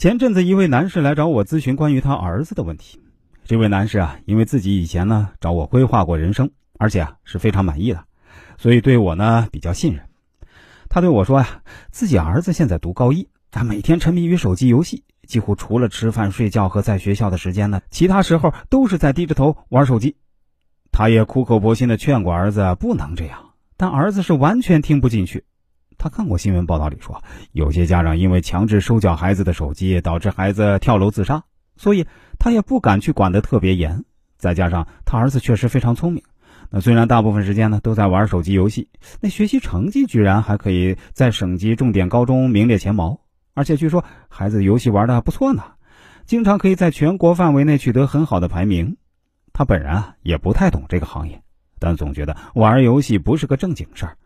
前阵子一位男士来找我咨询关于他儿子的问题。这位男士啊，因为自己以前呢找我规划过人生，而且啊是非常满意的，所以对我呢比较信任。他对我说呀，自己儿子现在读高一，他每天沉迷于手机游戏，几乎除了吃饭、睡觉和在学校的时间呢，其他时候都是在低着头玩手机。他也苦口婆心的劝过儿子不能这样，但儿子是完全听不进去。他看过新闻报道里说，有些家长因为强制收缴孩子的手机，导致孩子跳楼自杀，所以他也不敢去管得特别严。再加上他儿子确实非常聪明，那虽然大部分时间呢都在玩手机游戏，那学习成绩居然还可以在省级重点高中名列前茅，而且据说孩子游戏玩的不错呢，经常可以在全国范围内取得很好的排名。他本人啊也不太懂这个行业，但总觉得玩游戏不是个正经事儿。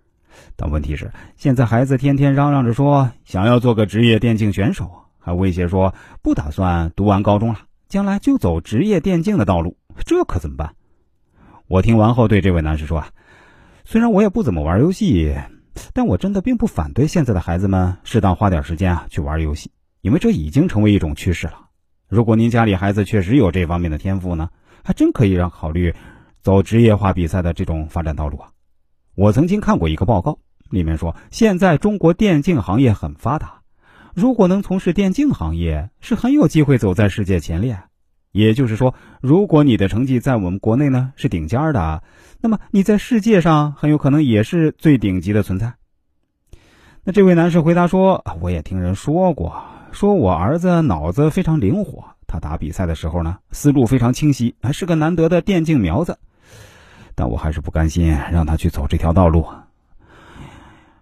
但问题是，现在孩子天天嚷嚷着说想要做个职业电竞选手，还威胁说不打算读完高中了，将来就走职业电竞的道路，这可怎么办？我听完后对这位男士说啊，虽然我也不怎么玩游戏，但我真的并不反对现在的孩子们适当花点时间啊去玩游戏，因为这已经成为一种趋势了。如果您家里孩子确实有这方面的天赋呢，还真可以让考虑走职业化比赛的这种发展道路啊。我曾经看过一个报告，里面说现在中国电竞行业很发达，如果能从事电竞行业，是很有机会走在世界前列。也就是说，如果你的成绩在我们国内呢是顶尖的，那么你在世界上很有可能也是最顶级的存在。那这位男士回答说：“我也听人说过，说我儿子脑子非常灵活，他打比赛的时候呢思路非常清晰，还是个难得的电竞苗子。”但我还是不甘心让他去走这条道路。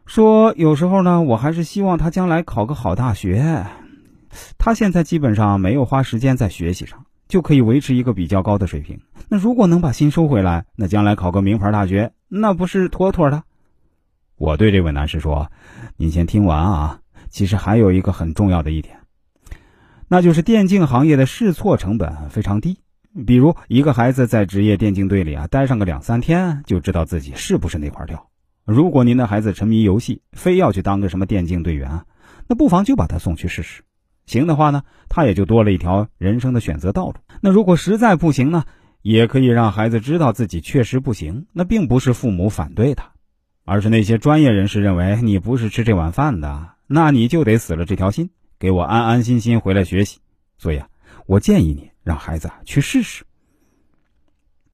说有时候呢，我还是希望他将来考个好大学。他现在基本上没有花时间在学习上，就可以维持一个比较高的水平。那如果能把心收回来，那将来考个名牌大学，那不是妥妥的？我对这位男士说：“您先听完啊，其实还有一个很重要的一点，那就是电竞行业的试错成本非常低。”比如一个孩子在职业电竞队里啊待上个两三天，就知道自己是不是那块料。如果您的孩子沉迷游戏，非要去当个什么电竞队员，那不妨就把他送去试试。行的话呢，他也就多了一条人生的选择道路。那如果实在不行呢，也可以让孩子知道自己确实不行。那并不是父母反对他，而是那些专业人士认为你不是吃这碗饭的，那你就得死了这条心，给我安安心心回来学习。所以啊，我建议你。让孩子去试试。